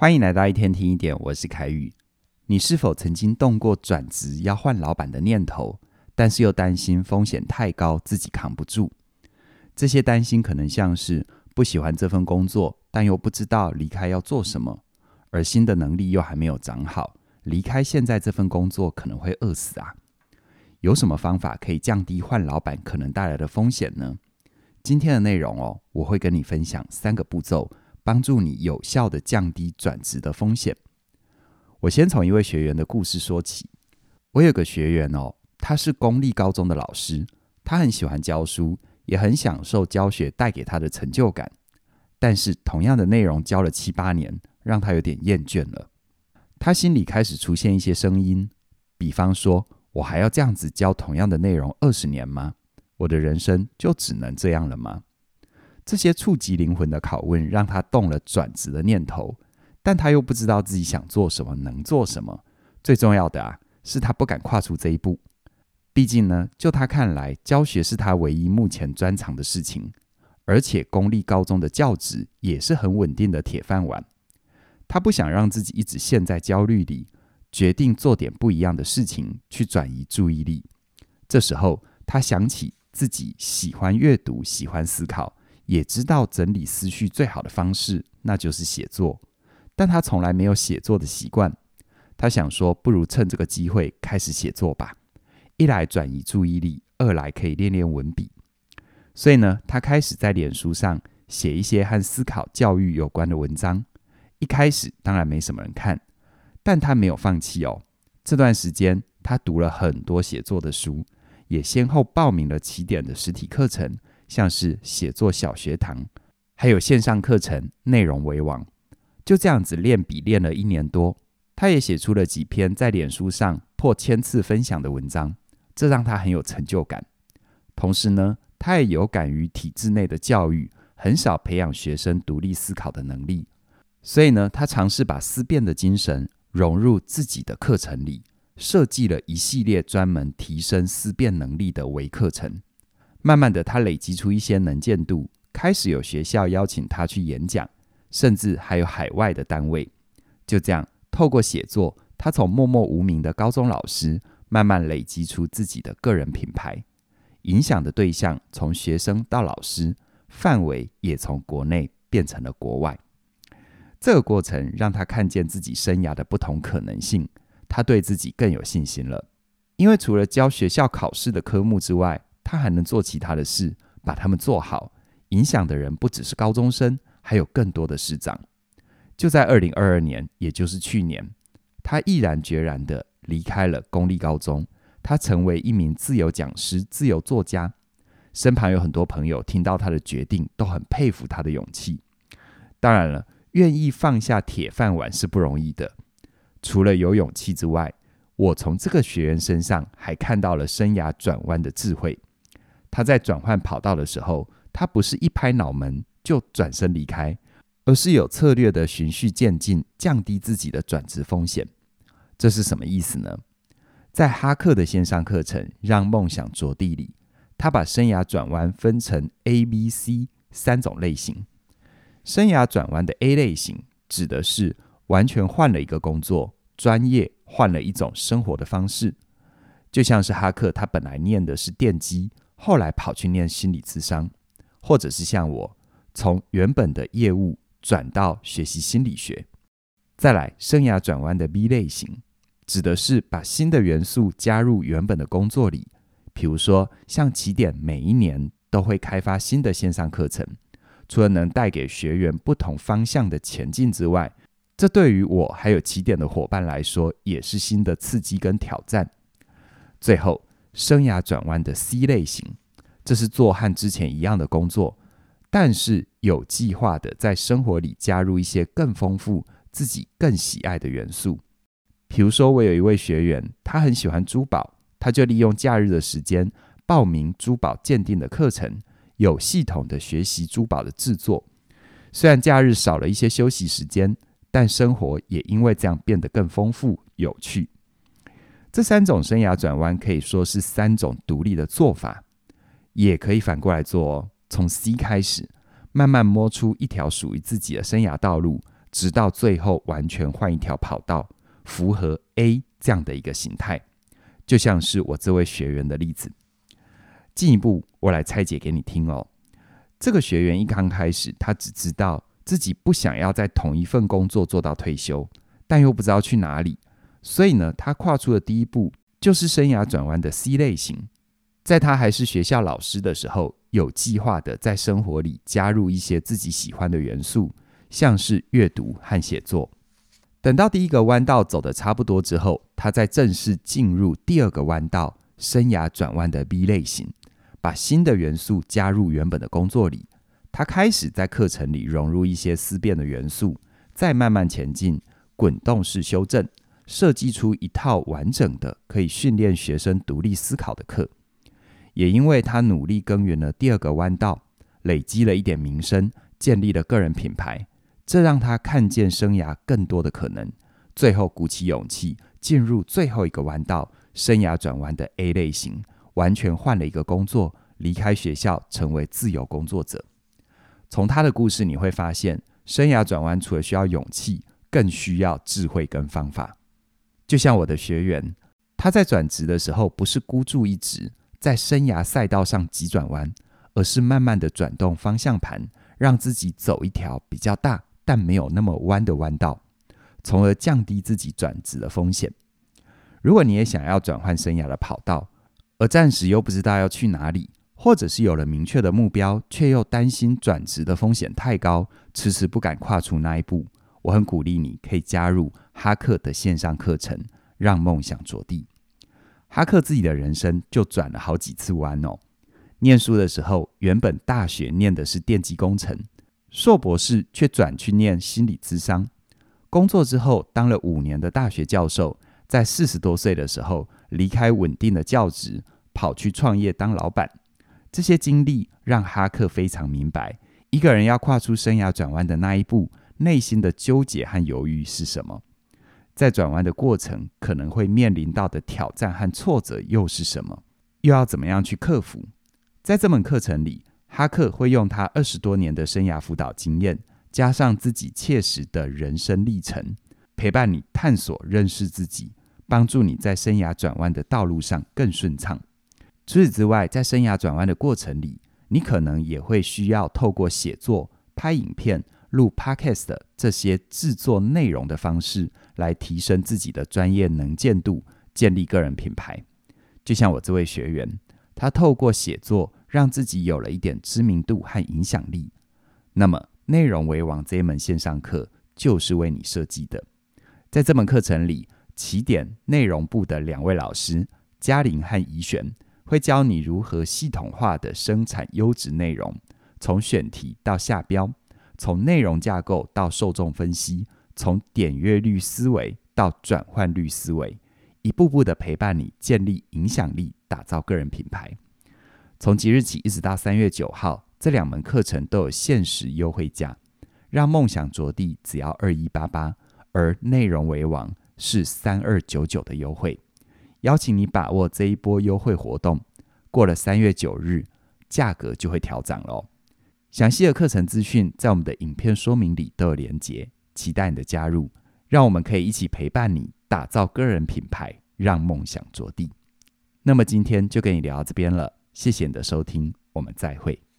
欢迎来到一天听一点，我是凯宇。你是否曾经动过转职要换老板的念头，但是又担心风险太高，自己扛不住？这些担心可能像是不喜欢这份工作，但又不知道离开要做什么，而新的能力又还没有长好，离开现在这份工作可能会饿死啊！有什么方法可以降低换老板可能带来的风险呢？今天的内容哦，我会跟你分享三个步骤。帮助你有效地降低转职的风险。我先从一位学员的故事说起。我有个学员哦，他是公立高中的老师，他很喜欢教书，也很享受教学带给他的成就感。但是同样的内容教了七八年，让他有点厌倦了。他心里开始出现一些声音，比方说：“我还要这样子教同样的内容二十年吗？我的人生就只能这样了吗？”这些触及灵魂的拷问，让他动了转职的念头，但他又不知道自己想做什么，能做什么。最重要的啊，是他不敢跨出这一步。毕竟呢，就他看来，教学是他唯一目前专长的事情，而且公立高中的教职也是很稳定的铁饭碗。他不想让自己一直陷在焦虑里，决定做点不一样的事情，去转移注意力。这时候，他想起自己喜欢阅读，喜欢思考。也知道整理思绪最好的方式，那就是写作。但他从来没有写作的习惯。他想说，不如趁这个机会开始写作吧。一来转移注意力，二来可以练练文笔。所以呢，他开始在脸书上写一些和思考教育有关的文章。一开始当然没什么人看，但他没有放弃哦。这段时间，他读了很多写作的书，也先后报名了起点的实体课程。像是写作小学堂，还有线上课程，内容为王。就这样子练笔练了一年多，他也写出了几篇在脸书上破千次分享的文章，这让他很有成就感。同时呢，他也有感于体制内的教育很少培养学生独立思考的能力，所以呢，他尝试把思辨的精神融入自己的课程里，设计了一系列专门提升思辨能力的微课程。慢慢的，他累积出一些能见度，开始有学校邀请他去演讲，甚至还有海外的单位。就这样，透过写作，他从默默无名的高中老师，慢慢累积出自己的个人品牌，影响的对象从学生到老师，范围也从国内变成了国外。这个过程让他看见自己生涯的不同可能性，他对自己更有信心了。因为除了教学校考试的科目之外，他还能做其他的事，把他们做好，影响的人不只是高中生，还有更多的师长。就在二零二二年，也就是去年，他毅然决然地离开了公立高中，他成为一名自由讲师、自由作家。身旁有很多朋友听到他的决定，都很佩服他的勇气。当然了，愿意放下铁饭碗是不容易的。除了有勇气之外，我从这个学员身上还看到了生涯转弯的智慧。他在转换跑道的时候，他不是一拍脑门就转身离开，而是有策略的循序渐进，降低自己的转职风险。这是什么意思呢？在哈克的线上课程《让梦想着地》里，他把生涯转弯分成 A、B、C 三种类型。生涯转弯的 A 类型指的是完全换了一个工作，专业换了一种生活的方式，就像是哈克，他本来念的是电机。后来跑去念心理咨商，或者是像我，从原本的业务转到学习心理学。再来，生涯转弯的 B 类型，指的是把新的元素加入原本的工作里。比如说，像起点每一年都会开发新的线上课程，除了能带给学员不同方向的前进之外，这对于我还有起点的伙伴来说，也是新的刺激跟挑战。最后。生涯转弯的 C 类型，这是做和之前一样的工作，但是有计划的在生活里加入一些更丰富、自己更喜爱的元素。比如说，我有一位学员，他很喜欢珠宝，他就利用假日的时间报名珠宝鉴定的课程，有系统的学习珠宝的制作。虽然假日少了一些休息时间，但生活也因为这样变得更丰富、有趣。这三种生涯转弯可以说是三种独立的做法，也可以反过来做哦。从 C 开始，慢慢摸出一条属于自己的生涯道路，直到最后完全换一条跑道，符合 A 这样的一个形态。就像是我这位学员的例子。进一步，我来拆解给你听哦。这个学员一刚开始，他只知道自己不想要在同一份工作做到退休，但又不知道去哪里，所以呢，他跨出的第一步就是生涯转弯的 C 类型。在他还是学校老师的时候，有计划的在生活里加入一些自己喜欢的元素，像是阅读和写作。等到第一个弯道走得差不多之后，他再正式进入第二个弯道，生涯转弯的 B 类型，把新的元素加入原本的工作里。他开始在课程里融入一些思辨的元素，再慢慢前进，滚动式修正，设计出一套完整的可以训练学生独立思考的课。也因为他努力耕耘了第二个弯道，累积了一点名声，建立了个人品牌，这让他看见生涯更多的可能。最后鼓起勇气进入最后一个弯道，生涯转弯的 A 类型，完全换了一个工作，离开学校，成为自由工作者。从他的故事你会发现，生涯转弯除了需要勇气，更需要智慧跟方法。就像我的学员，他在转职的时候，不是孤注一掷。在生涯赛道上急转弯，而是慢慢的转动方向盘，让自己走一条比较大但没有那么弯的弯道，从而降低自己转职的风险。如果你也想要转换生涯的跑道，而暂时又不知道要去哪里，或者是有了明确的目标，却又担心转职的风险太高，迟迟不敢跨出那一步，我很鼓励你可以加入哈克的线上课程，让梦想着地。哈克自己的人生就转了好几次弯哦。念书的时候，原本大学念的是电机工程，硕博士却转去念心理咨商。工作之后，当了五年的大学教授，在四十多岁的时候离开稳定的教职，跑去创业当老板。这些经历让哈克非常明白，一个人要跨出生涯转弯的那一步，内心的纠结和犹豫是什么。在转弯的过程，可能会面临到的挑战和挫折又是什么？又要怎么样去克服？在这门课程里，哈克会用他二十多年的生涯辅导经验，加上自己切实的人生历程，陪伴你探索、认识自己，帮助你在生涯转弯的道路上更顺畅。除此之外，在生涯转弯的过程里，你可能也会需要透过写作、拍影片。录 Podcast 这些制作内容的方式，来提升自己的专业能见度，建立个人品牌。就像我这位学员，他透过写作让自己有了一点知名度和影响力。那么，内容为王这一门线上课就是为你设计的。在这门课程里，起点内容部的两位老师嘉玲和怡璇会教你如何系统化的生产优质内容，从选题到下标。从内容架构到受众分析，从点阅率思维到转换率思维，一步步的陪伴你建立影响力，打造个人品牌。从即日起一直到三月九号，这两门课程都有限时优惠价，让梦想着地只要二一八八，而内容为王是三二九九的优惠。邀请你把握这一波优惠活动，过了三月九日，价格就会调涨喽。详细的课程资讯在我们的影片说明里都有连结，期待你的加入，让我们可以一起陪伴你打造个人品牌，让梦想着地。那么今天就跟你聊到这边了，谢谢你的收听，我们再会。